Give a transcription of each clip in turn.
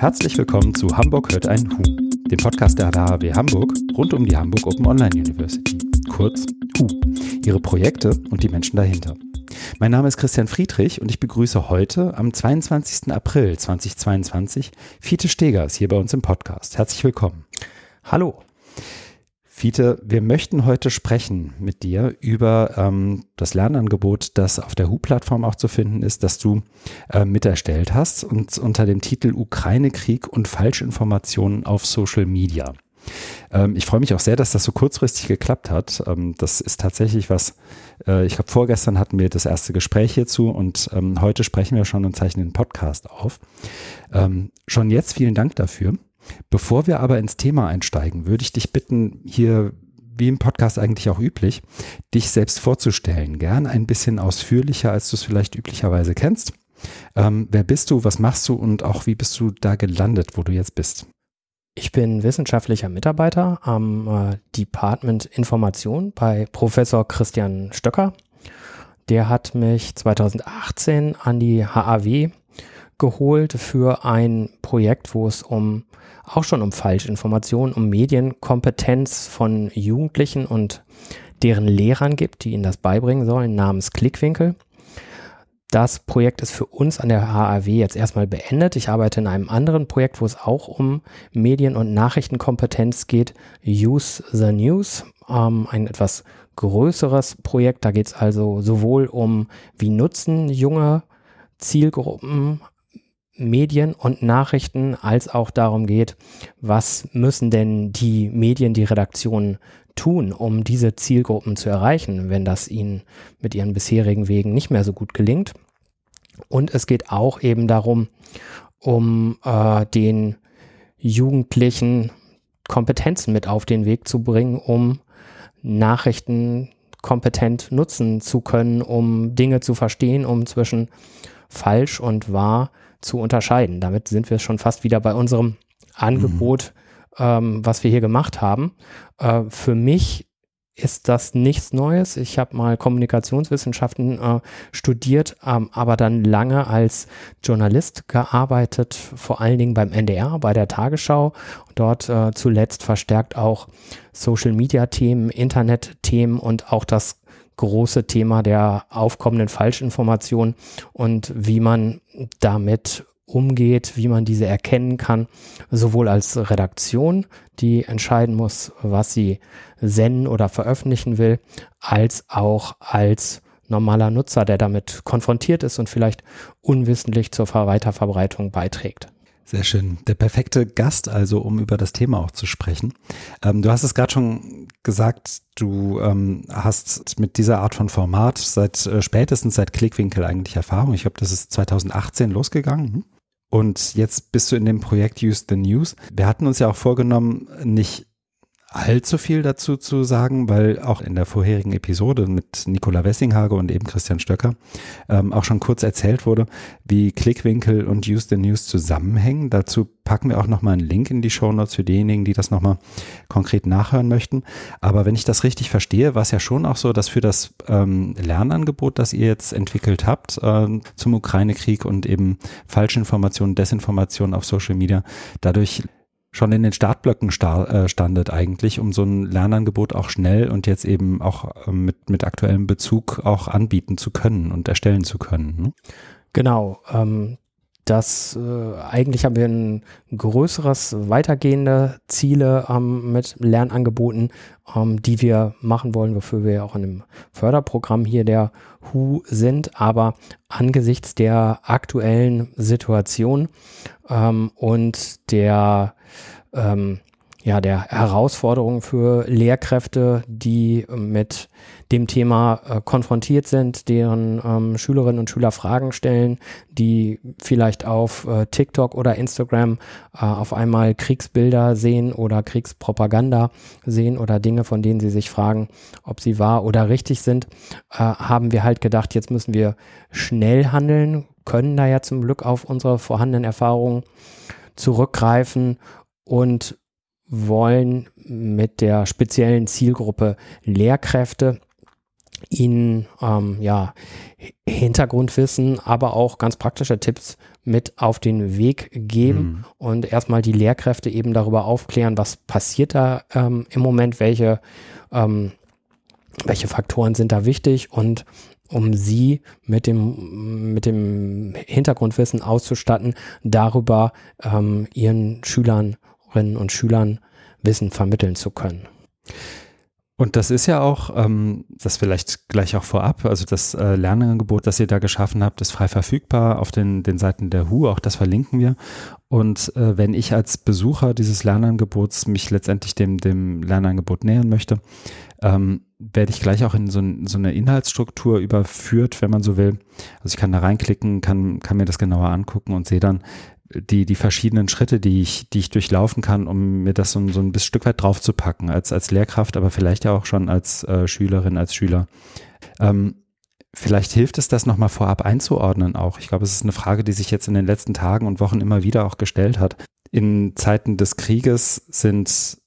Herzlich willkommen zu Hamburg hört ein Hu, dem Podcast der HW Hamburg rund um die Hamburg Open Online University, kurz HU, ihre Projekte und die Menschen dahinter. Mein Name ist Christian Friedrich und ich begrüße heute am 22. April 2022 Fiete Stegers hier bei uns im Podcast. Herzlich willkommen. Hallo. Fiete, wir möchten heute sprechen mit dir über ähm, das Lernangebot, das auf der HU-Plattform auch zu finden ist, das du äh, miterstellt hast und unter dem Titel Ukraine-Krieg und Falschinformationen auf Social Media. Ähm, ich freue mich auch sehr, dass das so kurzfristig geklappt hat. Ähm, das ist tatsächlich was, äh, ich glaube, vorgestern hatten wir das erste Gespräch hierzu und ähm, heute sprechen wir schon und zeichnen den Podcast auf. Ähm, schon jetzt vielen Dank dafür. Bevor wir aber ins Thema einsteigen, würde ich dich bitten, hier wie im Podcast eigentlich auch üblich, dich selbst vorzustellen. Gern ein bisschen ausführlicher, als du es vielleicht üblicherweise kennst. Ähm, wer bist du, was machst du und auch wie bist du da gelandet, wo du jetzt bist? Ich bin wissenschaftlicher Mitarbeiter am äh, Department Information bei Professor Christian Stöcker. Der hat mich 2018 an die HAW geholt für ein Projekt, wo es um auch schon um Falschinformationen, um Medienkompetenz von Jugendlichen und deren Lehrern gibt, die ihnen das beibringen sollen, namens Klickwinkel. Das Projekt ist für uns an der HAW jetzt erstmal beendet. Ich arbeite in einem anderen Projekt, wo es auch um Medien- und Nachrichtenkompetenz geht. Use the News, ähm, ein etwas größeres Projekt. Da geht es also sowohl um, wie nutzen junge Zielgruppen Medien und Nachrichten als auch darum geht, was müssen denn die Medien, die Redaktionen tun, um diese Zielgruppen zu erreichen, wenn das ihnen mit ihren bisherigen Wegen nicht mehr so gut gelingt. Und es geht auch eben darum, um äh, den Jugendlichen Kompetenzen mit auf den Weg zu bringen, um Nachrichten kompetent nutzen zu können, um Dinge zu verstehen, um zwischen falsch und wahr zu unterscheiden. Damit sind wir schon fast wieder bei unserem Angebot, mhm. ähm, was wir hier gemacht haben. Äh, für mich ist das nichts Neues. Ich habe mal Kommunikationswissenschaften äh, studiert, ähm, aber dann lange als Journalist gearbeitet, vor allen Dingen beim NDR, bei der Tagesschau. Dort äh, zuletzt verstärkt auch Social-Media-Themen, Internet-Themen und auch das große Thema der aufkommenden Falschinformation und wie man damit umgeht, wie man diese erkennen kann, sowohl als Redaktion, die entscheiden muss, was sie senden oder veröffentlichen will, als auch als normaler Nutzer, der damit konfrontiert ist und vielleicht unwissentlich zur Weiterverbreitung beiträgt. Sehr schön. Der perfekte Gast also, um über das Thema auch zu sprechen. Ähm, du hast es gerade schon gesagt, du ähm, hast mit dieser Art von Format seit äh, spätestens seit Klickwinkel eigentlich Erfahrung. Ich glaube, das ist 2018 losgegangen. Hm? Und jetzt bist du in dem Projekt Use the News. Wir hatten uns ja auch vorgenommen, nicht allzu viel dazu zu sagen, weil auch in der vorherigen Episode mit Nicola Wessinghage und eben Christian Stöcker ähm, auch schon kurz erzählt wurde, wie Klickwinkel und Use the News zusammenhängen. Dazu packen wir auch nochmal einen Link in die Show Notes für diejenigen, die das nochmal konkret nachhören möchten. Aber wenn ich das richtig verstehe, war es ja schon auch so, dass für das ähm, Lernangebot, das ihr jetzt entwickelt habt ähm, zum Ukraine-Krieg und eben Falschinformationen, Desinformationen auf Social Media, dadurch schon in den Startblöcken sta äh, standet eigentlich, um so ein Lernangebot auch schnell und jetzt eben auch äh, mit, mit aktuellem Bezug auch anbieten zu können und erstellen zu können. Ne? Genau. Ähm, das äh, eigentlich haben wir ein größeres, weitergehende Ziele ähm, mit Lernangeboten, ähm, die wir machen wollen, wofür wir auch in dem Förderprogramm hier der HU sind. Aber angesichts der aktuellen Situation ähm, und der ähm, ja, der Herausforderungen für Lehrkräfte, die mit dem Thema äh, konfrontiert sind, deren ähm, Schülerinnen und Schüler Fragen stellen, die vielleicht auf äh, TikTok oder Instagram äh, auf einmal Kriegsbilder sehen oder Kriegspropaganda sehen oder Dinge, von denen sie sich fragen, ob sie wahr oder richtig sind, äh, haben wir halt gedacht, jetzt müssen wir schnell handeln, können da ja zum Glück auf unsere vorhandenen Erfahrungen zurückgreifen und wollen mit der speziellen Zielgruppe Lehrkräfte ihnen ähm, ja Hintergrundwissen, aber auch ganz praktische Tipps mit auf den Weg geben mhm. und erstmal die Lehrkräfte eben darüber aufklären, was passiert da ähm, im Moment, welche, ähm, welche Faktoren sind da wichtig und um sie mit dem, mit dem Hintergrundwissen auszustatten, darüber ähm, ihren Schülerinnen und Schülern Wissen vermitteln zu können. Und das ist ja auch, ähm, das vielleicht gleich auch vorab, also das äh, Lernangebot, das ihr da geschaffen habt, ist frei verfügbar auf den, den Seiten der HU, auch das verlinken wir. Und äh, wenn ich als Besucher dieses Lernangebots mich letztendlich dem, dem Lernangebot nähern möchte, ähm, werde ich gleich auch in so, so, eine Inhaltsstruktur überführt, wenn man so will. Also ich kann da reinklicken, kann, kann mir das genauer angucken und sehe dann, die, die verschiedenen Schritte, die ich, die ich durchlaufen kann, um mir das so, so ein bisschen Stück weit draufzupacken, als, als Lehrkraft, aber vielleicht ja auch schon als äh, Schülerin, als Schüler. Ähm, vielleicht hilft es, das nochmal vorab einzuordnen auch. Ich glaube, es ist eine Frage, die sich jetzt in den letzten Tagen und Wochen immer wieder auch gestellt hat. In Zeiten des Krieges sind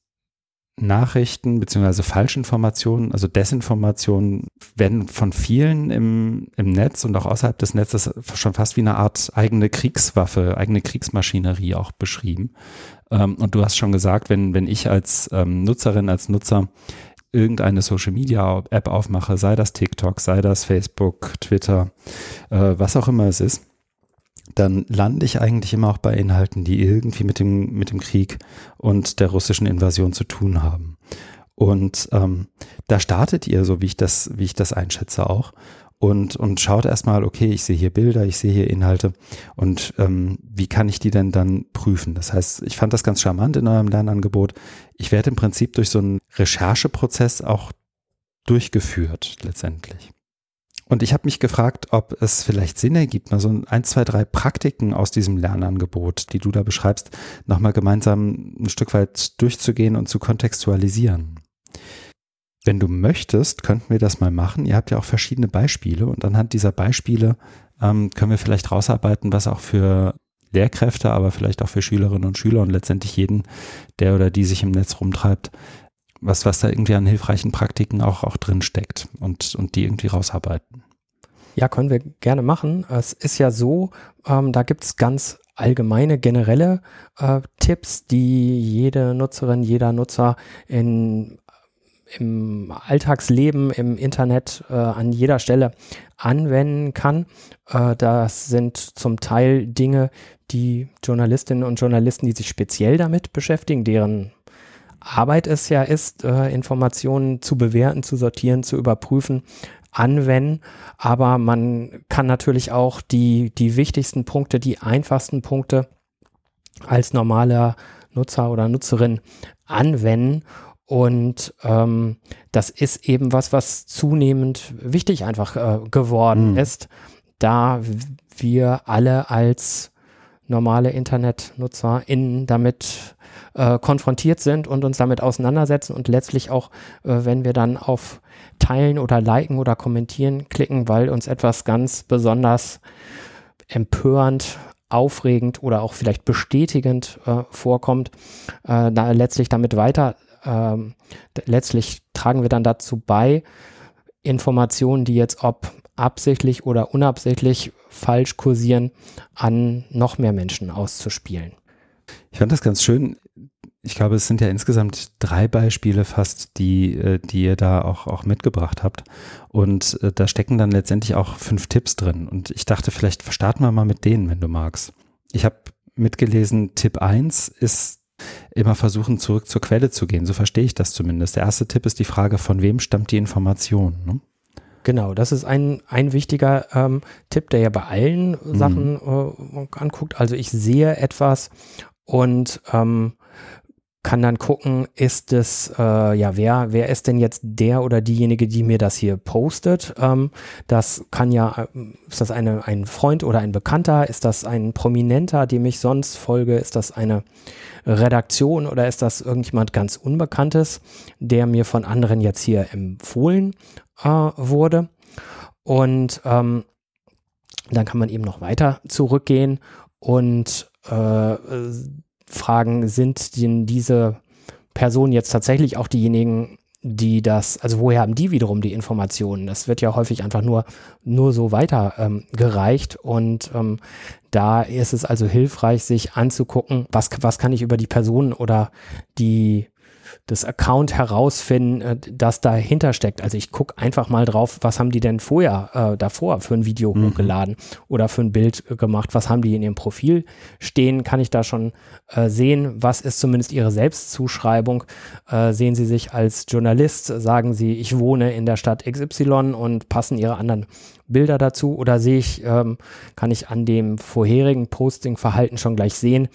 Nachrichten beziehungsweise Falschinformationen, also Desinformationen, werden von vielen im, im Netz und auch außerhalb des Netzes schon fast wie eine Art eigene Kriegswaffe, eigene Kriegsmaschinerie auch beschrieben. Ähm, und du hast schon gesagt, wenn, wenn ich als ähm, Nutzerin, als Nutzer irgendeine Social Media App aufmache, sei das TikTok, sei das Facebook, Twitter, äh, was auch immer es ist, dann lande ich eigentlich immer auch bei Inhalten, die irgendwie mit dem, mit dem Krieg und der russischen Invasion zu tun haben. Und ähm, da startet ihr, so wie ich das, wie ich das einschätze auch, und, und schaut erstmal, okay, ich sehe hier Bilder, ich sehe hier Inhalte und ähm, wie kann ich die denn dann prüfen? Das heißt, ich fand das ganz charmant in eurem Lernangebot. Ich werde im Prinzip durch so einen Rechercheprozess auch durchgeführt letztendlich. Und ich habe mich gefragt, ob es vielleicht Sinn ergibt, mal so ein, zwei, drei Praktiken aus diesem Lernangebot, die du da beschreibst, nochmal gemeinsam ein Stück weit durchzugehen und zu kontextualisieren. Wenn du möchtest, könnten wir das mal machen. Ihr habt ja auch verschiedene Beispiele und anhand dieser Beispiele ähm, können wir vielleicht rausarbeiten, was auch für Lehrkräfte, aber vielleicht auch für Schülerinnen und Schüler und letztendlich jeden, der oder die sich im Netz rumtreibt, was, was da irgendwie an hilfreichen Praktiken auch, auch drin steckt und, und die irgendwie rausarbeiten. Ja, können wir gerne machen. Es ist ja so, ähm, da gibt es ganz allgemeine, generelle äh, Tipps, die jede Nutzerin, jeder Nutzer in, im Alltagsleben, im Internet äh, an jeder Stelle anwenden kann. Äh, das sind zum Teil Dinge, die Journalistinnen und Journalisten, die sich speziell damit beschäftigen, deren Arbeit es ja ist, äh, Informationen zu bewerten, zu sortieren, zu überprüfen, anwenden. Aber man kann natürlich auch die, die wichtigsten Punkte, die einfachsten Punkte als normaler Nutzer oder Nutzerin anwenden. Und ähm, das ist eben was, was zunehmend wichtig einfach äh, geworden mhm. ist, da wir alle als normale InternetnutzerInnen damit äh, konfrontiert sind und uns damit auseinandersetzen und letztlich auch, äh, wenn wir dann auf Teilen oder Liken oder Kommentieren klicken, weil uns etwas ganz besonders empörend, aufregend oder auch vielleicht bestätigend äh, vorkommt, äh, da letztlich damit weiter, ähm, letztlich tragen wir dann dazu bei, Informationen, die jetzt ob absichtlich oder unabsichtlich falsch kursieren, an noch mehr Menschen auszuspielen. Ich fand das ganz schön. Ich glaube, es sind ja insgesamt drei Beispiele fast, die, äh, die ihr da auch, auch mitgebracht habt. Und äh, da stecken dann letztendlich auch fünf Tipps drin. Und ich dachte, vielleicht starten wir mal mit denen, wenn du magst. Ich habe mitgelesen, Tipp 1 ist immer versuchen, zurück zur Quelle zu gehen. So verstehe ich das zumindest. Der erste Tipp ist die Frage, von wem stammt die Information? Ne? Genau, das ist ein, ein wichtiger ähm, Tipp, der ja bei allen mhm. Sachen äh, anguckt. Also ich sehe etwas und ähm, kann dann gucken, ist es, äh, ja, wer, wer ist denn jetzt der oder diejenige, die mir das hier postet? Ähm, das kann ja, äh, ist das eine, ein Freund oder ein Bekannter? Ist das ein Prominenter, dem ich sonst folge? Ist das eine Redaktion oder ist das irgendjemand ganz Unbekanntes, der mir von anderen jetzt hier empfohlen äh, wurde? Und ähm, dann kann man eben noch weiter zurückgehen und äh, fragen, sind denn diese Personen jetzt tatsächlich auch diejenigen, die das, also woher haben die wiederum die Informationen? Das wird ja häufig einfach nur, nur so weiter ähm, gereicht und ähm, da ist es also hilfreich, sich anzugucken, was, was kann ich über die Person oder die das Account herausfinden, äh, das dahinter steckt. Also ich gucke einfach mal drauf, was haben die denn vorher äh, davor für ein Video mhm. hochgeladen oder für ein Bild äh, gemacht, was haben die in ihrem Profil stehen, kann ich da schon äh, sehen, was ist zumindest ihre Selbstzuschreibung. Äh, sehen sie sich als Journalist, sagen sie, ich wohne in der Stadt XY und passen ihre anderen Bilder dazu oder sehe ich, ähm, kann ich an dem vorherigen Posting-Verhalten schon gleich sehen,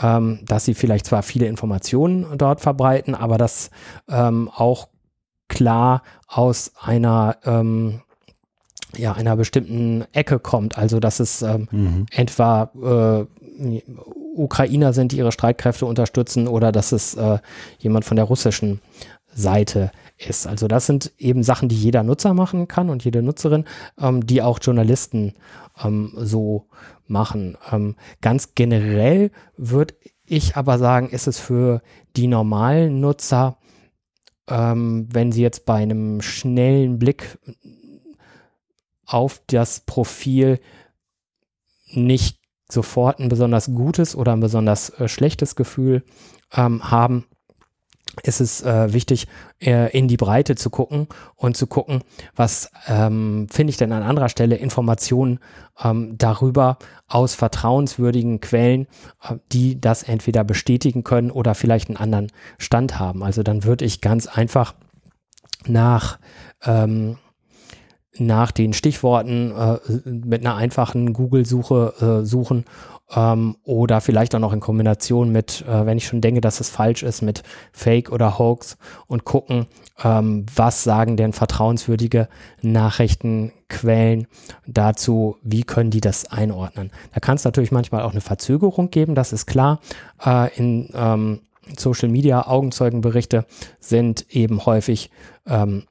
ähm, dass sie vielleicht zwar viele Informationen dort verbreiten, aber das ähm, auch klar aus einer ähm, ja, einer bestimmten Ecke kommt. Also dass es ähm, mhm. etwa äh, Ukrainer sind, die ihre Streitkräfte unterstützen oder dass es äh, jemand von der russischen Seite ist. Also das sind eben Sachen, die jeder Nutzer machen kann und jede Nutzerin, ähm, die auch Journalisten ähm, so machen. Ähm, ganz generell würde ich aber sagen, ist es für die normalen Nutzer, ähm, wenn sie jetzt bei einem schnellen Blick auf das Profil nicht sofort ein besonders gutes oder ein besonders äh, schlechtes Gefühl ähm, haben, ist es äh, wichtig, äh, in die Breite zu gucken und zu gucken, was ähm, finde ich denn an anderer Stelle Informationen ähm, darüber aus vertrauenswürdigen Quellen, äh, die das entweder bestätigen können oder vielleicht einen anderen Stand haben. Also dann würde ich ganz einfach nach ähm, nach den Stichworten äh, mit einer einfachen Google-Suche äh, suchen ähm, oder vielleicht auch noch in Kombination mit, äh, wenn ich schon denke, dass es falsch ist, mit Fake oder Hoax und gucken, ähm, was sagen denn vertrauenswürdige Nachrichtenquellen dazu, wie können die das einordnen. Da kann es natürlich manchmal auch eine Verzögerung geben, das ist klar. Äh, in ähm, Social Media Augenzeugenberichte sind eben häufig ähm,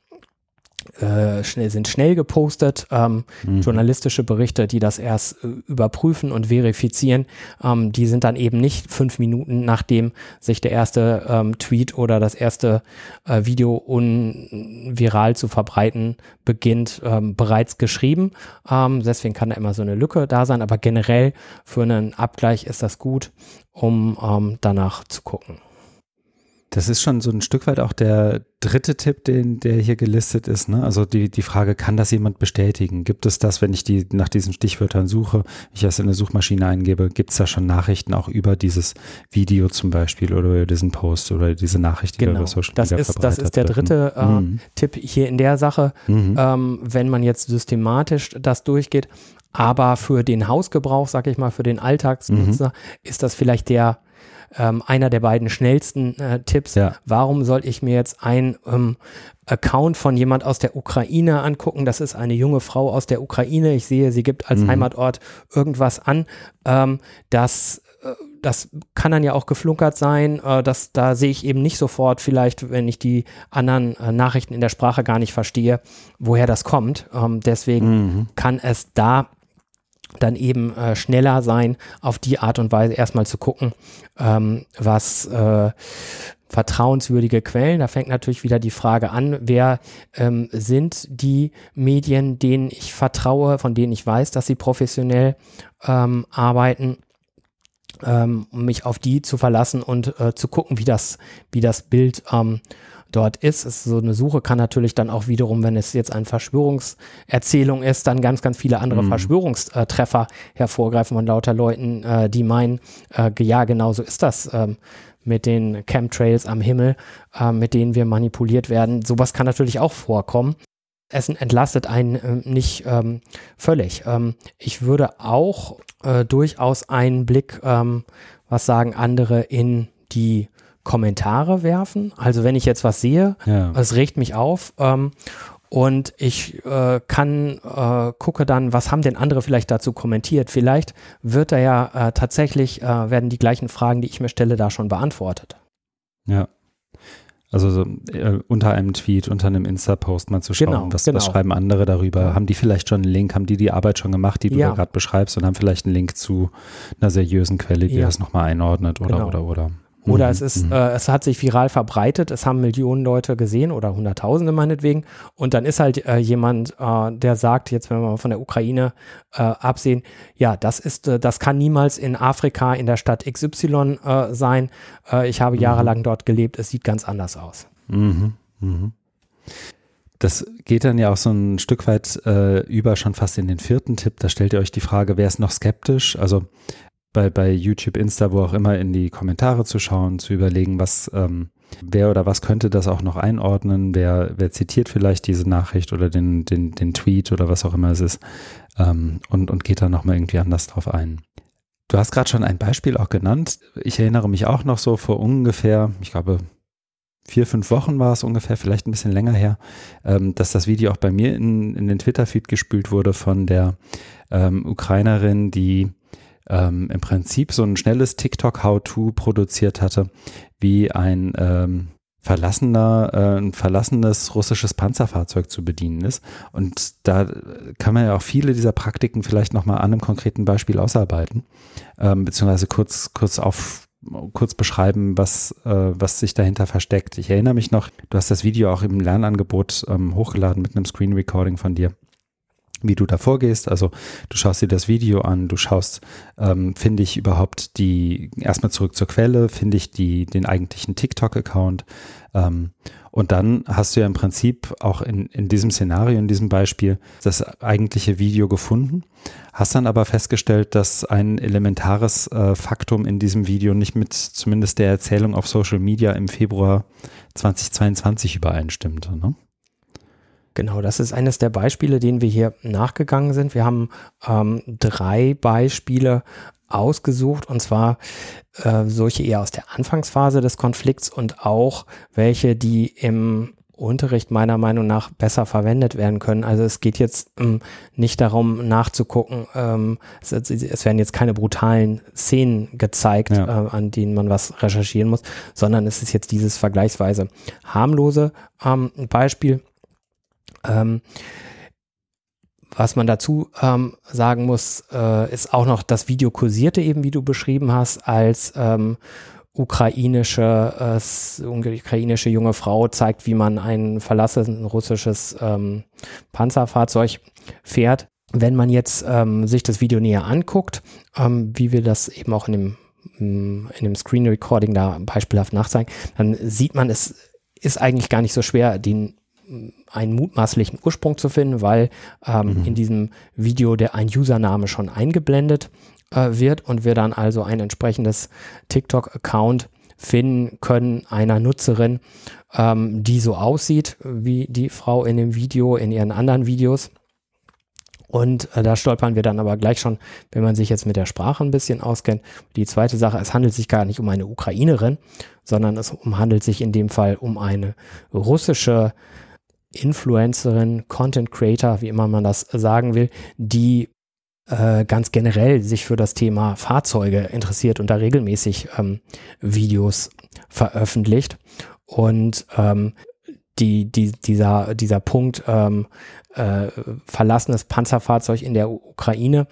äh, schnell, sind schnell gepostet, ähm, mhm. journalistische Berichte, die das erst äh, überprüfen und verifizieren, ähm, die sind dann eben nicht fünf Minuten nachdem sich der erste ähm, Tweet oder das erste äh, Video unviral zu verbreiten beginnt, ähm, bereits geschrieben. Ähm, deswegen kann da immer so eine Lücke da sein, aber generell für einen Abgleich ist das gut, um ähm, danach zu gucken. Das ist schon so ein Stück weit auch der dritte Tipp, den, der hier gelistet ist. Ne? Also die, die Frage, kann das jemand bestätigen? Gibt es das, wenn ich die nach diesen Stichwörtern suche, ich das in eine Suchmaschine eingebe, gibt es da schon Nachrichten auch über dieses Video zum Beispiel oder über diesen Post oder diese Nachricht, die genau. über Social Media das ist, Das ist der dritte äh, mhm. Tipp hier in der Sache. Mhm. Ähm, wenn man jetzt systematisch das durchgeht, aber für den Hausgebrauch, sag ich mal, für den Alltagsnutzer, mhm. ist das vielleicht der ähm, einer der beiden schnellsten äh, Tipps. Ja. Warum soll ich mir jetzt ein ähm, Account von jemand aus der Ukraine angucken? Das ist eine junge Frau aus der Ukraine. Ich sehe, sie gibt als mhm. Heimatort irgendwas an. Ähm, das äh, das kann dann ja auch geflunkert sein. Äh, das, da sehe ich eben nicht sofort, vielleicht, wenn ich die anderen äh, Nachrichten in der Sprache gar nicht verstehe, woher das kommt. Ähm, deswegen mhm. kann es da dann eben äh, schneller sein, auf die Art und Weise erstmal zu gucken, ähm, was äh, vertrauenswürdige Quellen. Da fängt natürlich wieder die Frage an, wer ähm, sind die Medien, denen ich vertraue, von denen ich weiß, dass sie professionell ähm, arbeiten ähm, um mich auf die zu verlassen und äh, zu gucken, wie das, wie das Bild ähm, dort ist. ist. So eine Suche kann natürlich dann auch wiederum, wenn es jetzt eine Verschwörungserzählung ist, dann ganz, ganz viele andere mhm. Verschwörungstreffer hervorgreifen von lauter Leuten, äh, die meinen, äh, ja, genau so ist das. Ähm, mit den Chemtrails am Himmel, äh, mit denen wir manipuliert werden. Sowas kann natürlich auch vorkommen. Es entlastet einen äh, nicht ähm, völlig. Ähm, ich würde auch äh, durchaus einen Blick, ähm, was sagen andere, in die Kommentare werfen. Also wenn ich jetzt was sehe, ja. es regt mich auf ähm, und ich äh, kann äh, gucke dann, was haben denn andere vielleicht dazu kommentiert. Vielleicht wird da ja äh, tatsächlich äh, werden die gleichen Fragen, die ich mir stelle, da schon beantwortet. Ja. Also so, äh, unter einem Tweet, unter einem Insta-Post mal zu schauen, genau, was, genau. was, schreiben andere darüber. Haben die vielleicht schon einen Link, haben die die Arbeit schon gemacht, die du ja. gerade beschreibst und haben vielleicht einen Link zu einer seriösen Quelle, die ja. das nochmal einordnet oder, genau. oder, oder. Oder Mhm, es ist, mhm. äh, es hat sich viral verbreitet, es haben Millionen Leute gesehen oder Hunderttausende meinetwegen. Und dann ist halt äh, jemand, äh, der sagt, jetzt wenn wir mal von der Ukraine äh, absehen, ja, das ist, äh, das kann niemals in Afrika in der Stadt XY äh, sein. Ich habe jahrelang dort gelebt, es sieht ganz anders aus. Mhm, mhm. Das geht dann ja auch so ein Stück weit äh, über schon fast in den vierten Tipp. Da stellt ihr euch die Frage, wer ist noch skeptisch? Also bei, bei YouTube, Insta, wo auch immer in die Kommentare zu schauen, zu überlegen, was, ähm, wer oder was könnte das auch noch einordnen, wer, wer zitiert vielleicht diese Nachricht oder den, den, den Tweet oder was auch immer es ist ähm, und, und geht dann nochmal irgendwie anders drauf ein. Du hast gerade schon ein Beispiel auch genannt. Ich erinnere mich auch noch so vor ungefähr, ich glaube, vier, fünf Wochen war es ungefähr, vielleicht ein bisschen länger her, ähm, dass das Video auch bei mir in, in den Twitter-Feed gespült wurde von der ähm, Ukrainerin, die ähm, im Prinzip so ein schnelles TikTok-How-To produziert hatte, wie ein ähm, verlassener, äh, ein verlassenes russisches Panzerfahrzeug zu bedienen ist. Und da kann man ja auch viele dieser Praktiken vielleicht nochmal an einem konkreten Beispiel ausarbeiten, ähm, beziehungsweise kurz, kurz auf kurz beschreiben, was, äh, was sich dahinter versteckt. Ich erinnere mich noch, du hast das Video auch im Lernangebot ähm, hochgeladen mit einem Screen Recording von dir wie du da vorgehst. Also du schaust dir das Video an, du schaust, ähm, finde ich überhaupt die, erstmal zurück zur Quelle, finde ich die, den eigentlichen TikTok-Account. Ähm, und dann hast du ja im Prinzip auch in, in diesem Szenario, in diesem Beispiel, das eigentliche Video gefunden, hast dann aber festgestellt, dass ein elementares äh, Faktum in diesem Video nicht mit zumindest der Erzählung auf Social Media im Februar 2022 übereinstimmt. Ne? Genau, das ist eines der Beispiele, denen wir hier nachgegangen sind. Wir haben ähm, drei Beispiele ausgesucht und zwar äh, solche eher aus der Anfangsphase des Konflikts und auch welche, die im Unterricht meiner Meinung nach besser verwendet werden können. Also es geht jetzt ähm, nicht darum nachzugucken, ähm, es, es, werden jetzt keine brutalen Szenen gezeigt, Ja. äh, an denen man was recherchieren muss, sondern es ist jetzt dieses vergleichsweise harmlose ähm, Beispiel. Ähm, was man dazu ähm, sagen muss, äh, ist auch noch das Video kursierte eben, wie du beschrieben hast, als ähm, ukrainische, äh, ukrainische junge Frau zeigt, wie man ein verlassenes russisches ähm, Panzerfahrzeug fährt. Wenn man jetzt ähm, sich das Video näher anguckt, ähm, wie wir das eben auch in dem, mm, in dem Screen Recording da beispielhaft nachzeigen, dann sieht man, es ist eigentlich gar nicht so schwer, den einen mutmaßlichen Ursprung zu finden, weil ähm, Mhm. in diesem Video der ein Username schon eingeblendet äh, wird und wir dann also ein entsprechendes TikTok-Account finden können einer Nutzerin, ähm, die so aussieht wie die Frau in dem Video, in ihren anderen Videos. Und äh, da stolpern wir dann aber gleich schon, wenn man sich jetzt mit der Sprache ein bisschen auskennt. Die zweite Sache, es handelt sich gar nicht um eine Ukrainerin, sondern es handelt sich in dem Fall um eine russische Influencerin, Content Creator, wie immer man das sagen will, die äh, ganz generell sich für das Thema Fahrzeuge interessiert und da regelmäßig ähm, Videos veröffentlicht. Und ähm, die, die, dieser, dieser Punkt, ähm, äh, verlassenes Panzerfahrzeug in der Ukraine,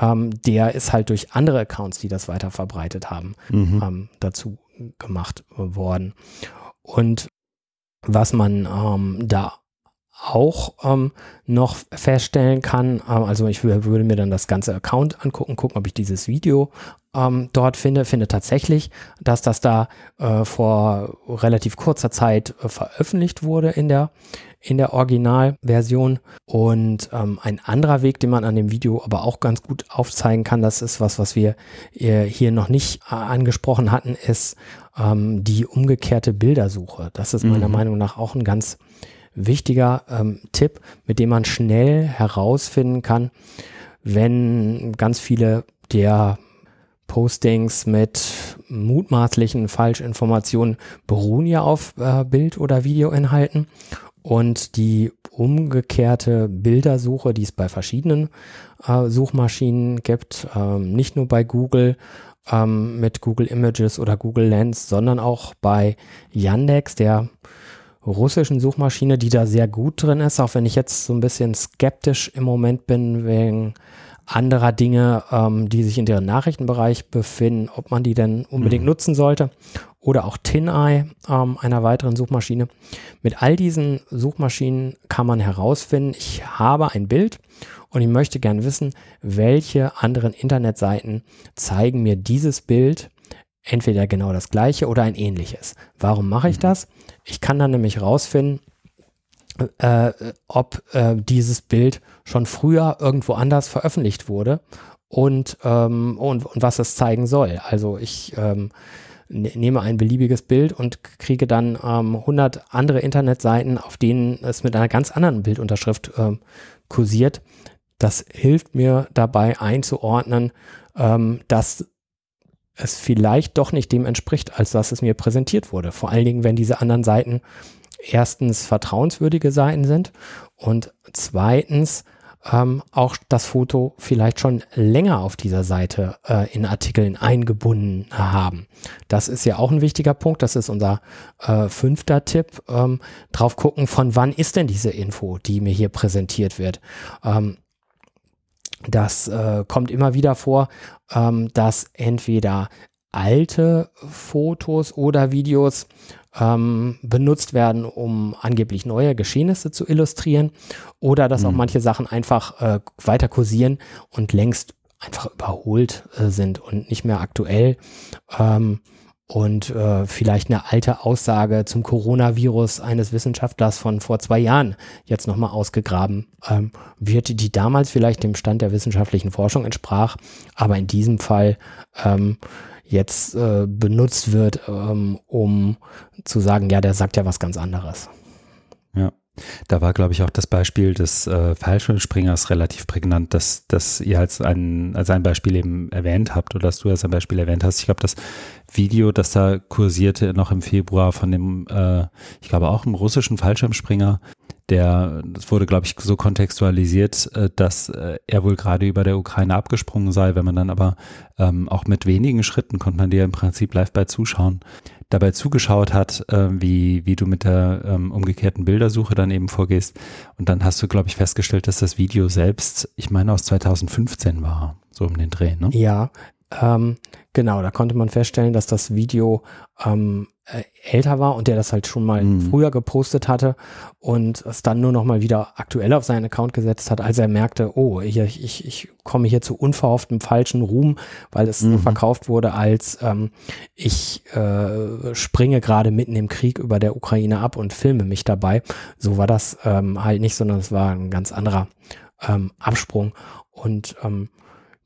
ähm, der ist halt durch andere Accounts, die das weiter verbreitet haben, Mhm. ähm, dazu gemacht worden. Und was man ähm, da auch ähm, noch feststellen kann, ähm, also ich wür- würde mir dann das ganze Account angucken, gucken, ob ich dieses Video ähm, dort finde, finde tatsächlich, dass das da äh, vor relativ kurzer Zeit äh, veröffentlicht wurde in der in der Originalversion. Und ähm, ein anderer Weg, den man an dem Video aber auch ganz gut aufzeigen kann, das ist was, was wir äh, hier noch nicht äh, angesprochen hatten, ist ähm, die umgekehrte Bildersuche. Das ist meiner Mhm. Meinung nach auch ein ganz wichtiger ähm, Tipp, mit dem man schnell herausfinden kann, wenn ganz viele der Postings mit mutmaßlichen Falschinformationen beruhen ja auf äh, Bild- oder Videoinhalten und die umgekehrte Bildersuche, die es bei verschiedenen äh, Suchmaschinen gibt, ähm, nicht nur bei Google ähm, mit Google Images oder Google Lens, sondern auch bei Yandex, der russischen Suchmaschine, die da sehr gut drin ist, auch wenn ich jetzt so ein bisschen skeptisch im Moment bin wegen anderer Dinge, ähm, die sich in deren Nachrichtenbereich befinden, ob man die denn unbedingt Mhm. nutzen sollte. oder auch TinEye, ähm, einer weiteren Suchmaschine. Mit all diesen Suchmaschinen kann man herausfinden, ich habe ein Bild und ich möchte gern wissen, welche anderen Internetseiten zeigen mir dieses Bild entweder genau das gleiche oder ein ähnliches. Warum mache ich mhm. das? Ich kann dann nämlich rausfinden, äh, ob äh, dieses Bild schon früher irgendwo anders veröffentlicht wurde und, ähm, und, und was es zeigen soll. Also ich ähm, ne, nehme ein beliebiges Bild und kriege dann ähm, 100 andere Internetseiten, auf denen es mit einer ganz anderen Bildunterschrift ähm, kursiert. Das hilft mir dabei einzuordnen, ähm, dass es vielleicht doch nicht dem entspricht, als dass es mir präsentiert wurde. Vor allen Dingen, wenn diese anderen Seiten erstens vertrauenswürdige Seiten sind und zweitens ähm, auch das Foto vielleicht schon länger auf dieser Seite äh, in Artikeln eingebunden haben. Das ist ja auch ein wichtiger Punkt. Das ist unser äh, fünfter Tipp. Ähm, drauf gucken, von wann ist denn diese Info, die mir hier präsentiert wird. Ähm, das äh, kommt immer wieder vor, ähm, dass entweder alte Fotos oder Videos ähm, benutzt werden, um angeblich neue Geschehnisse zu illustrieren oder dass mhm. auch manche Sachen einfach äh, weiter kursieren und längst einfach überholt äh, sind und nicht mehr aktuell. Ähm, und äh, vielleicht eine alte Aussage zum Coronavirus eines Wissenschaftlers von vor zwei Jahren jetzt nochmal ausgegraben ähm, wird, die damals vielleicht dem Stand der wissenschaftlichen Forschung entsprach, aber in diesem Fall ähm, jetzt äh, benutzt wird, ähm, um zu sagen, ja, der sagt ja was ganz anderes. Ja. Da war, glaube ich, auch das Beispiel des äh, Fallschirmspringers relativ prägnant, dass, dass ihr als ein, als ein Beispiel eben erwähnt habt oder dass du als ein Beispiel erwähnt hast. Ich glaube, das Video, das da kursierte noch im Februar von dem, äh, ich glaube auch im russischen Fallschirmspringer, der, das wurde, glaube ich, so kontextualisiert, äh, dass äh, er wohl gerade über der Ukraine abgesprungen sei. Wenn man dann aber ähm, auch mit wenigen Schritten konnte man dir im Prinzip live bei zuschauen, dabei zugeschaut hat, äh, wie, wie du mit der ähm, umgekehrten Bildersuche dann eben vorgehst. Und dann hast du, glaube ich, festgestellt, dass das Video selbst, ich meine, aus 2015 war, so um den Dreh, ne? Ja, ähm, genau, da konnte man feststellen, dass das Video ähm, äh, älter war und der das halt schon mal mhm. früher gepostet hatte und es dann nur noch mal wieder aktuell auf seinen Account gesetzt hat, als er merkte, oh, hier, ich, ich komme hier zu unverhofftem falschen Ruhm, weil es mhm. verkauft wurde als ähm, ich äh, springe gerade mitten im Krieg über der Ukraine ab und filme mich dabei. So war das ähm, halt nicht, sondern es war ein ganz anderer ähm, Absprung und ähm,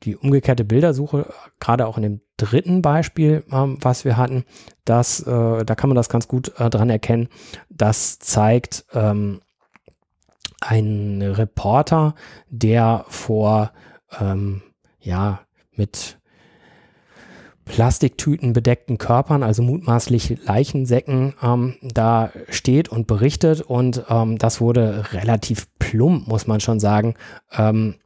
die umgekehrte Bildersuche, gerade auch in dem dritten Beispiel, ähm, was wir hatten, das, äh, da kann man das ganz gut äh, dran erkennen. Das zeigt ähm, ein Reporter, der vor, ähm, ja, mit Plastiktüten bedeckten Körpern, also mutmaßlich Leichensäcken, ähm, da steht und berichtet. Und ähm, das wurde relativ plump, muss man schon sagen, ähm,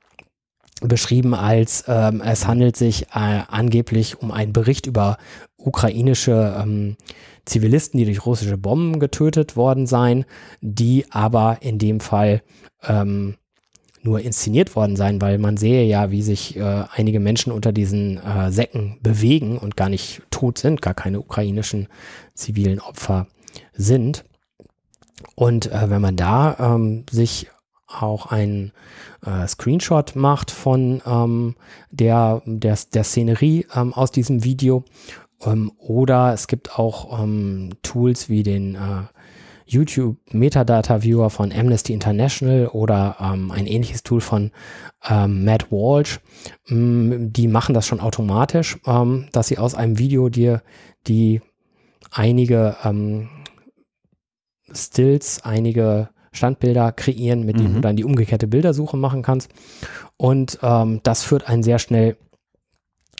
beschrieben als ähm, es handelt sich äh, angeblich um einen Bericht über ukrainische ähm, Zivilisten, die durch russische Bomben getötet worden seien, die aber in dem Fall ähm, nur inszeniert worden seien, weil man sehe ja, wie sich äh, einige Menschen unter diesen äh, Säcken bewegen und gar nicht tot sind, gar keine ukrainischen zivilen Opfer sind. Und äh, wenn man da ähm, sich auch einen äh, Screenshot macht von ähm, der, der, der Szenerie ähm, aus diesem Video. Ähm, oder es gibt auch ähm, Tools wie den äh, YouTube Metadata Viewer von Amnesty International oder ähm, ein ähnliches Tool von ähm, Matt Walsh. die machen das schon automatisch, dass sie aus einem Video dir die einige Stills, einige Standbilder kreieren, mit denen mhm. du dann die umgekehrte Bildersuche machen kannst. Und ähm, das führt einen sehr schnell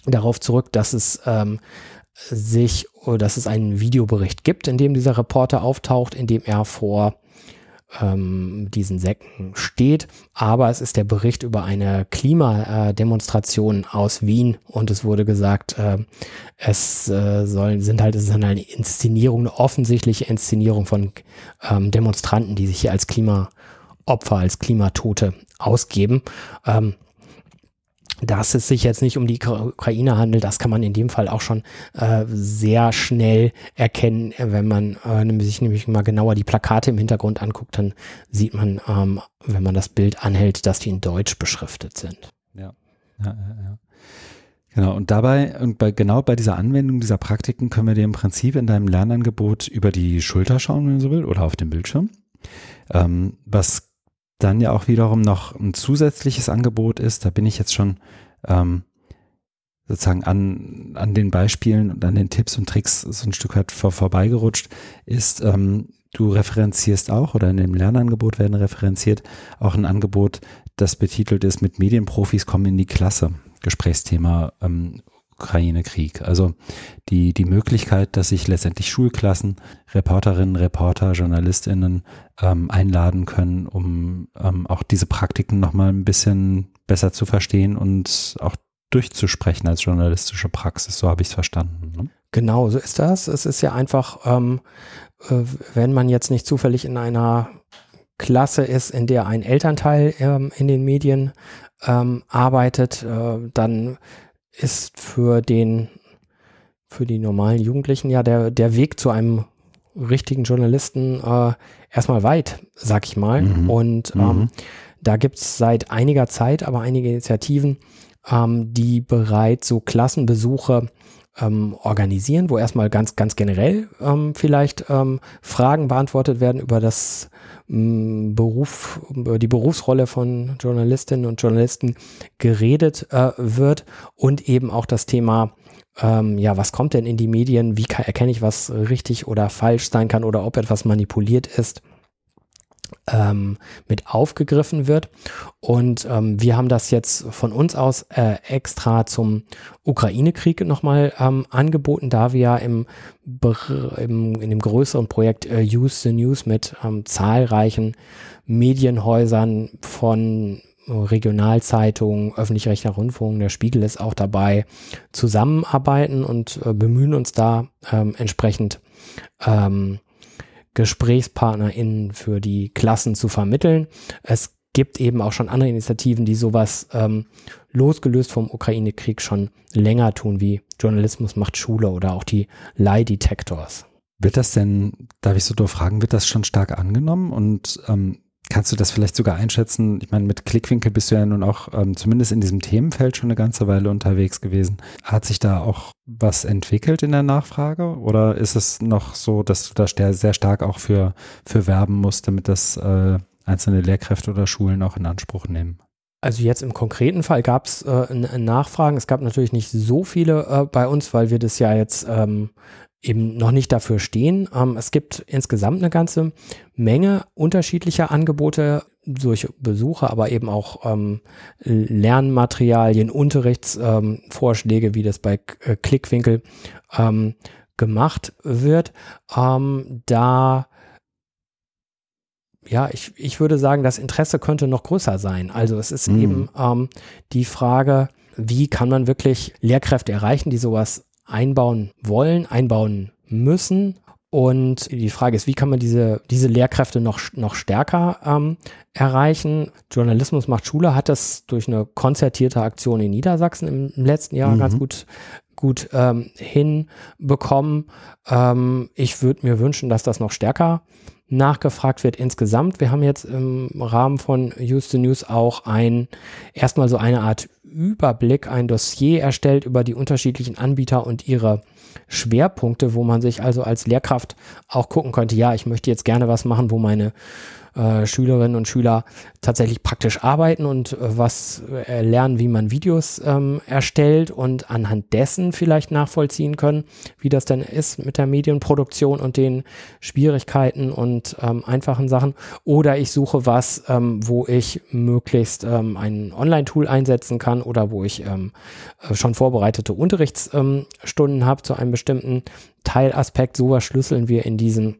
darauf zurück, dass es ähm, sich, dass es einen Videobericht gibt, in dem dieser Reporter auftaucht, in dem er vor ähm, diesen Säcken steht. Aber es ist der Bericht über eine Klimademonstration aus Wien und es wurde gesagt, äh, es äh, sollen, sind halt, es ist eine Inszenierung, eine offensichtliche Inszenierung von ähm, Demonstranten, die sich hier als Klimaopfer, als Klimatote ausgeben. Ähm, dass es sich jetzt nicht um die Ukraine handelt, das kann man in dem Fall auch schon äh, sehr schnell erkennen, wenn man äh, sich nämlich mal genauer die Plakate im Hintergrund anguckt, dann sieht man, ähm, wenn man das Bild anhält, dass die in Deutsch beschriftet sind. Ja, ja, ja. ja. Genau, und dabei, und bei, genau bei dieser Anwendung dieser Praktiken können wir dir im Prinzip in deinem Lernangebot über die Schulter schauen, wenn man so will, oder auf dem Bildschirm. Ähm, was dann ja auch wiederum noch ein zusätzliches Angebot ist, da bin ich jetzt schon ähm, sozusagen an, an den Beispielen und an den Tipps und Tricks so ein Stück weit vor, vorbeigerutscht, ist, ähm, du referenzierst auch oder in dem Lernangebot werden referenziert auch ein Angebot, das betitelt ist mit Medienprofis kommen in die Klasse. Gesprächsthema ähm, Ukraine-Krieg. Also die, die Möglichkeit, dass sich letztendlich Schulklassen, Reporterinnen, Reporter, JournalistInnen ähm, einladen können, um ähm, auch diese Praktiken nochmal ein bisschen besser zu verstehen und auch durchzusprechen als journalistische Praxis. So habe ich es verstanden. Ne? Genau, so ist das. Es ist ja einfach, ähm, äh, wenn man jetzt nicht zufällig in einer Klasse ist, in der ein Elternteil ähm, in den Medien ähm, arbeitet, äh, dann ist für den, für die normalen Jugendlichen ja der, der Weg zu einem richtigen Journalisten äh, erstmal weit, sag ich mal. Mhm. Und ähm, mhm. da gibt es seit einiger Zeit aber einige Initiativen, ähm, die bereits so Klassenbesuche ähm, organisieren, wo erstmal ganz, ganz generell ähm, vielleicht ähm, Fragen beantwortet werden über das ähm, Beruf, über die Berufsrolle von Journalistinnen und Journalisten geredet äh, wird und eben auch das Thema ähm, ja, was kommt denn in die Medien? Wie kann, erkenne ich, was richtig oder falsch sein kann oder ob etwas manipuliert ist? Ähm, mit aufgegriffen wird. Und ähm, wir haben das jetzt von uns aus äh, extra zum Ukraine-Krieg nochmal ähm, angeboten, da wir ja im, im, in dem größeren Projekt äh, Use the News mit ähm, zahlreichen Medienhäusern von Regionalzeitungen, öffentlich-rechtlicher Rundfunk, der Spiegel ist auch dabei, zusammenarbeiten und äh, bemühen uns da ähm, entsprechend ähm, GesprächspartnerInnen für die Klassen zu vermitteln. Es gibt eben auch schon andere Initiativen, die sowas ähm, losgelöst vom Ukraine-Krieg schon länger tun, wie Journalismus macht Schule oder auch die Lie Detectors. Wird das denn, darf ich so doof fragen, wird das schon stark angenommen und ähm, Kannst du das vielleicht sogar einschätzen? Ich meine, mit Klickwinkel bist du ja nun auch ähm, zumindest in diesem Themenfeld schon eine ganze Weile unterwegs gewesen. Hat sich da auch was entwickelt in der Nachfrage? Oder ist es noch so, dass du da sehr stark auch für, für werben musst, damit das äh, einzelne Lehrkräfte oder Schulen auch in Anspruch nehmen? Also jetzt im konkreten Fall gab es äh, Nachfragen. Es gab natürlich nicht so viele äh, bei uns, weil wir das ja jetzt ähm, eben noch nicht dafür stehen. Ähm, es gibt insgesamt eine ganze Menge unterschiedlicher Angebote durch Besucher, aber eben auch ähm, Lernmaterialien, Unterrichtsvorschläge, wie das bei äh, Klickwinkel ähm, gemacht wird. Da ja, ich, ich würde sagen, das Interesse könnte noch größer sein. Also es ist mhm. eben ähm, die Frage, wie kann man wirklich Lehrkräfte erreichen, die sowas einbauen wollen, einbauen müssen. Und die Frage ist, wie kann man diese, diese Lehrkräfte noch, noch stärker ähm, erreichen? Journalismus macht Schule hat das durch eine konzertierte Aktion in Niedersachsen im, im letzten Jahr mhm. ganz gut, gut ähm, hinbekommen. Ähm, ich würde mir wünschen, dass das noch stärker nachgefragt wird insgesamt. Wir haben jetzt im Rahmen von Houston News auch ein, erstmal so eine Art Überblick, ein Dossier erstellt über die unterschiedlichen Anbieter und ihre Schwerpunkte, wo man sich also als Lehrkraft auch gucken könnte, ja, ich möchte jetzt gerne was machen, wo meine äh, Schülerinnen und Schüler tatsächlich praktisch arbeiten und äh, was äh, lernen, wie man Videos ähm, erstellt und anhand dessen vielleicht nachvollziehen können, wie das denn ist mit der Medienproduktion und den Schwierigkeiten und ähm, einfachen Sachen. Oder ich suche was, ähm, wo ich möglichst ähm, ein Online-Tool einsetzen kann oder wo ich ähm, äh, schon vorbereitete Unterrichtsstunden ähm, habe zu einem bestimmten Teilaspekt. Sowas schlüsseln wir in diesen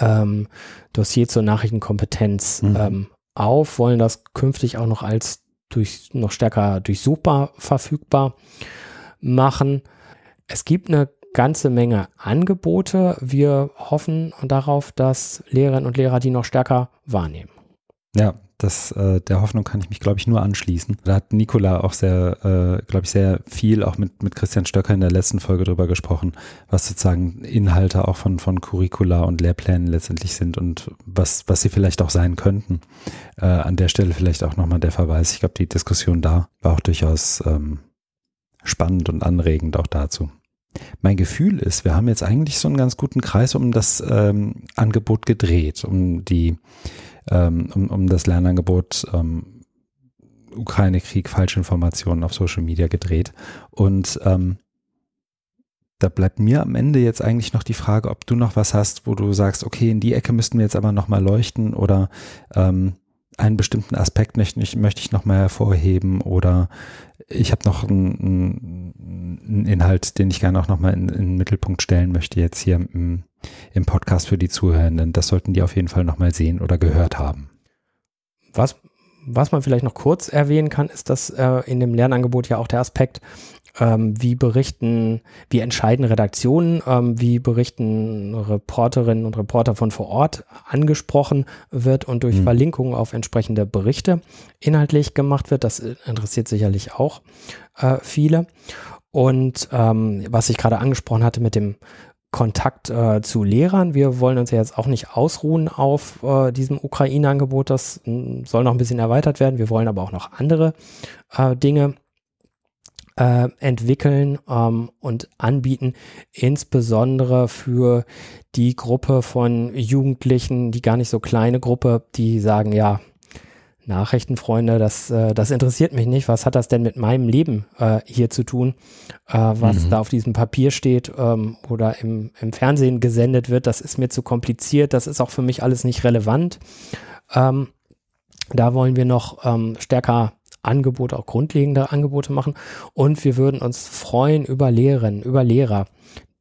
ähm, Dossier zur Nachrichtenkompetenz mhm. ähm, auf, wollen das künftig auch noch als durch, noch stärker durchsuchbar verfügbar machen. Es gibt eine ganze Menge Angebote. Wir hoffen darauf, dass Lehrerinnen und Lehrer die noch stärker wahrnehmen. Ja, das, äh, der Hoffnung kann ich mich, glaube ich, nur anschließen. Da hat Nicola auch sehr, äh, glaube ich, sehr viel auch mit, mit Christian Stöcker in der letzten Folge drüber gesprochen, was sozusagen Inhalte auch von, von Curricula und Lehrplänen letztendlich sind und was, was sie vielleicht auch sein könnten. Äh, an der Stelle vielleicht auch nochmal der Verweis. Ich glaube, die Diskussion da war auch durchaus ähm, spannend und anregend auch dazu. Mein Gefühl ist, wir haben jetzt eigentlich so einen ganz guten Kreis um das ähm, Angebot gedreht, um die, ähm, um, um das Lernangebot ähm, Ukraine-Krieg, Falschinformationen auf Social Media gedreht. Und ähm, da bleibt mir am Ende jetzt eigentlich noch die Frage, ob du noch was hast, wo du sagst, okay, in die Ecke müssten wir jetzt aber nochmal leuchten oder ähm, einen bestimmten Aspekt möchte ich, möchte ich nochmal hervorheben oder ich habe noch einen, einen, Inhalt, den ich gerne auch nochmal in, in den Mittelpunkt stellen möchte jetzt hier im, im Podcast für die Zuhörenden. Das sollten die auf jeden Fall nochmal sehen oder gehört haben. Was, was man vielleicht noch kurz erwähnen kann, ist, dass äh, in dem Lernangebot ja auch der Aspekt ähm, wie berichten, wie entscheiden Redaktionen, ähm, wie berichten Reporterinnen und Reporter von vor Ort angesprochen wird und durch mhm. Verlinkungen auf entsprechende Berichte inhaltlich gemacht wird. Das interessiert sicherlich auch äh, viele. Und ähm, was ich gerade angesprochen hatte mit dem Kontakt äh, zu Lehrern. Wir wollen uns ja jetzt auch nicht ausruhen auf äh, diesem Ukraine-Angebot. Das hm, soll noch ein bisschen erweitert werden. Wir wollen aber auch noch andere äh, Dinge äh, entwickeln ähm, und anbieten, insbesondere für die Gruppe von Jugendlichen, die gar nicht so kleine Gruppe, die sagen, ja, Nachrichtenfreunde, das, äh, das interessiert mich nicht. Was hat das denn mit meinem Leben äh, hier zu tun? Äh, was mhm. da auf diesem Papier steht ähm, oder im, im Fernsehen gesendet wird, das ist mir zu kompliziert. Das ist auch für mich alles nicht relevant. Ähm, da wollen wir noch ähm, stärker Angebote, auch grundlegende Angebote machen. Und wir würden uns freuen über Lehrerinnen, über Lehrer,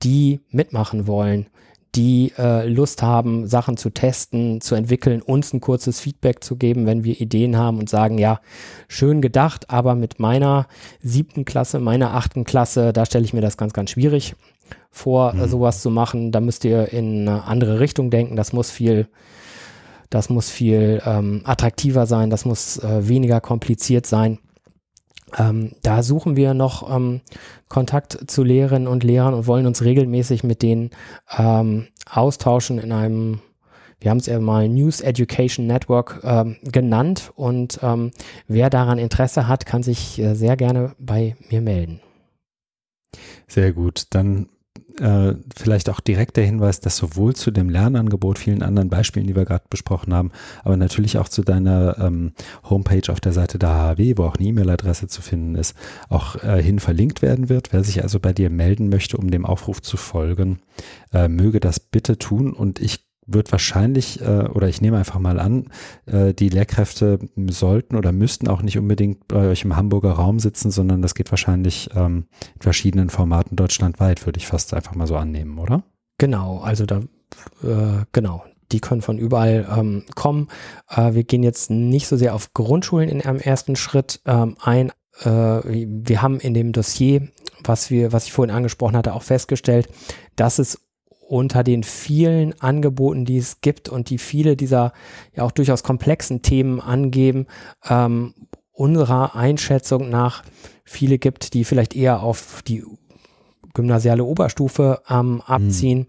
die mitmachen wollen, die äh, Lust haben, Sachen zu testen, zu entwickeln, uns ein kurzes Feedback zu geben, wenn wir Ideen haben und sagen, ja, schön gedacht, aber mit meiner siebten Klasse, meiner achten Klasse, da stelle ich mir das ganz, ganz schwierig vor, mhm. sowas zu machen. Da müsst ihr in eine andere Richtung denken. Das muss viel das muss viel ähm, attraktiver sein, das muss äh, weniger kompliziert sein. Ähm, da suchen wir noch ähm, Kontakt zu Lehrerinnen und Lehrern und wollen uns regelmäßig mit denen ähm, austauschen in einem, wir haben es ja mal News Education Network ähm, genannt und ähm, wer daran Interesse hat, kann sich äh, sehr gerne bei mir melden. Sehr gut, dann äh, vielleicht auch direkt der Hinweis, dass sowohl zu dem Lernangebot, vielen anderen Beispielen, die wir gerade besprochen haben, aber natürlich auch zu deiner ähm, Homepage auf der Seite der HHW, wo auch eine E-Mail-Adresse zu finden ist, auch äh, hin verlinkt werden wird. Wer sich also bei dir melden möchte, um dem Aufruf zu folgen, äh, möge das bitte tun. Und ich wird wahrscheinlich, äh, oder ich nehme einfach mal an, äh, die Lehrkräfte sollten oder müssten auch nicht unbedingt bei euch im Hamburger Raum sitzen, sondern das geht wahrscheinlich ähm, in verschiedenen Formaten deutschlandweit, würde ich fast einfach mal so annehmen, oder? Genau, also da, äh, genau, die können von überall ähm, kommen. Äh, wir gehen jetzt nicht so sehr auf Grundschulen in einem ersten Schritt ähm, ein. Äh, wir haben in dem Dossier, was wir, was ich vorhin angesprochen hatte, auch festgestellt, dass es unter den vielen Angeboten, die es gibt und die viele dieser ja auch durchaus komplexen Themen angeben, ähm, unserer Einschätzung nach viele gibt, die vielleicht eher auf die gymnasiale Oberstufe ähm, abziehen.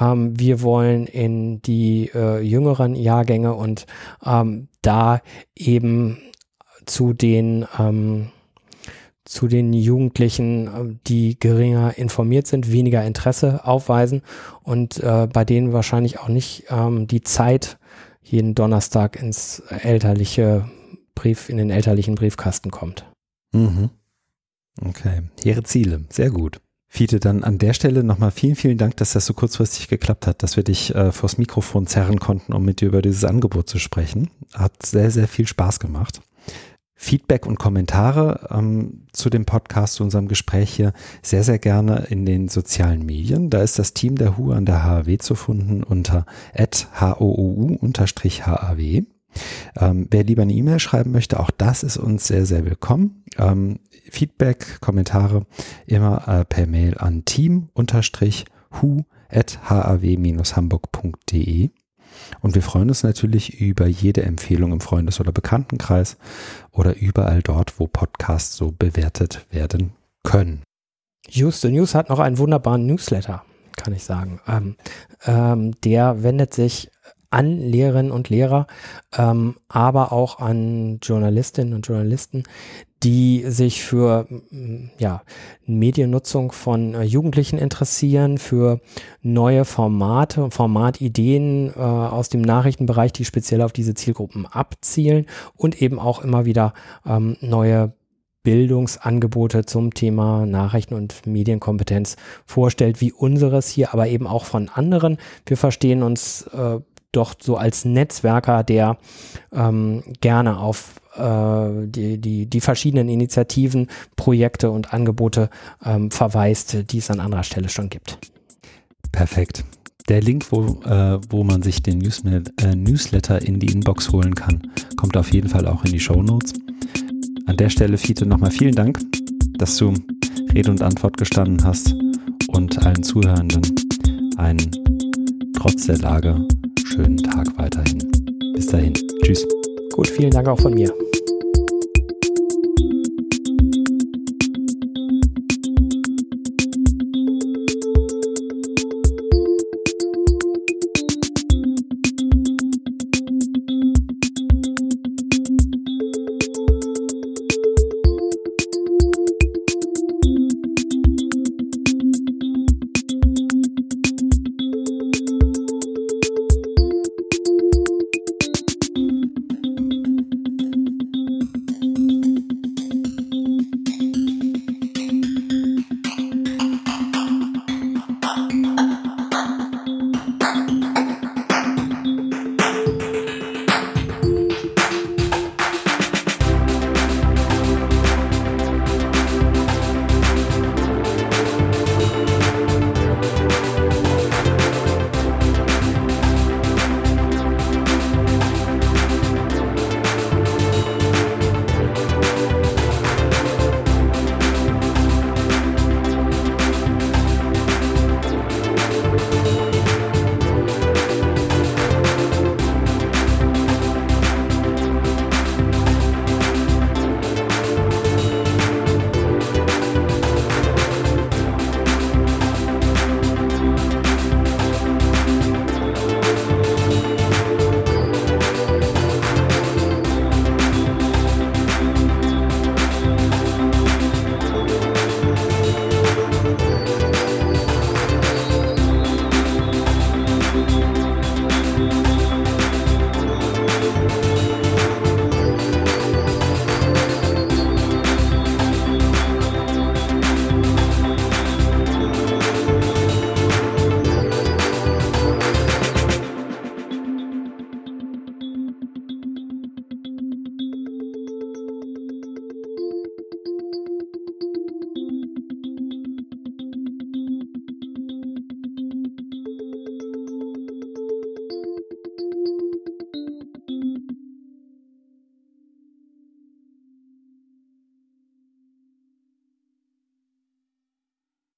Mhm. Ähm, wir wollen in die äh, jüngeren Jahrgänge und ähm, da eben zu den ähm, zu den Jugendlichen, äh, die geringer informiert sind, weniger Interesse aufweisen und äh, bei denen wahrscheinlich auch nicht ähm, die Zeit jeden Donnerstag ins elterliche Brief, in den elterlichen Briefkasten kommt. Mhm. Okay, ihre Ziele, sehr gut. Fiete, dann an der Stelle nochmal vielen, vielen Dank, dass das so kurzfristig geklappt hat, dass wir dich äh, vors Mikrofon zerren konnten, um mit dir über dieses Angebot zu sprechen. Hat sehr, sehr viel Spaß gemacht. Feedback und Kommentare ähm, zu dem Podcast, zu unserem Gespräch hier sehr, sehr gerne in den sozialen Medien. Da ist das Team der HU an der HAW zu finden unter hoou-haw. Ähm, wer lieber eine E-Mail schreiben möchte, auch das ist uns sehr, sehr willkommen. Ähm, Feedback, Kommentare immer äh, per Mail an team-hu at haw-hamburg.de. Und wir freuen uns natürlich über jede Empfehlung im Freundes- oder Bekanntenkreis oder überall dort, wo Podcasts so bewertet werden können. Houston News hat noch einen wunderbaren Newsletter, kann ich sagen. Ähm, ähm, der wendet sich an Lehrerinnen und Lehrer, ähm, aber auch an Journalistinnen und Journalisten, die sich für ja, Mediennutzung von äh, Jugendlichen interessieren, für neue Formate, Formatideen äh, aus dem Nachrichtenbereich, die speziell auf diese Zielgruppen abzielen und eben auch immer wieder ähm, neue Bildungsangebote zum Thema Nachrichten- und Medienkompetenz vorstellt, wie unseres hier, aber eben auch von anderen. Wir verstehen uns äh, doch so als Netzwerker, der ähm, gerne auf äh, die, die, die verschiedenen Initiativen, Projekte und Angebote ähm, verweist, die es an anderer Stelle schon gibt. Perfekt. Der Link, wo, äh, wo man sich den äh, Newsletter in die Inbox holen kann, kommt auf jeden Fall auch in die Show Notes. An der Stelle, Fiete, nochmal vielen Dank, dass du Rede und Antwort gestanden hast und allen Zuhörenden einen trotz der Lage schönen Tag weiterhin. Bis dahin. Tschüss. Gut, vielen Dank auch von mir.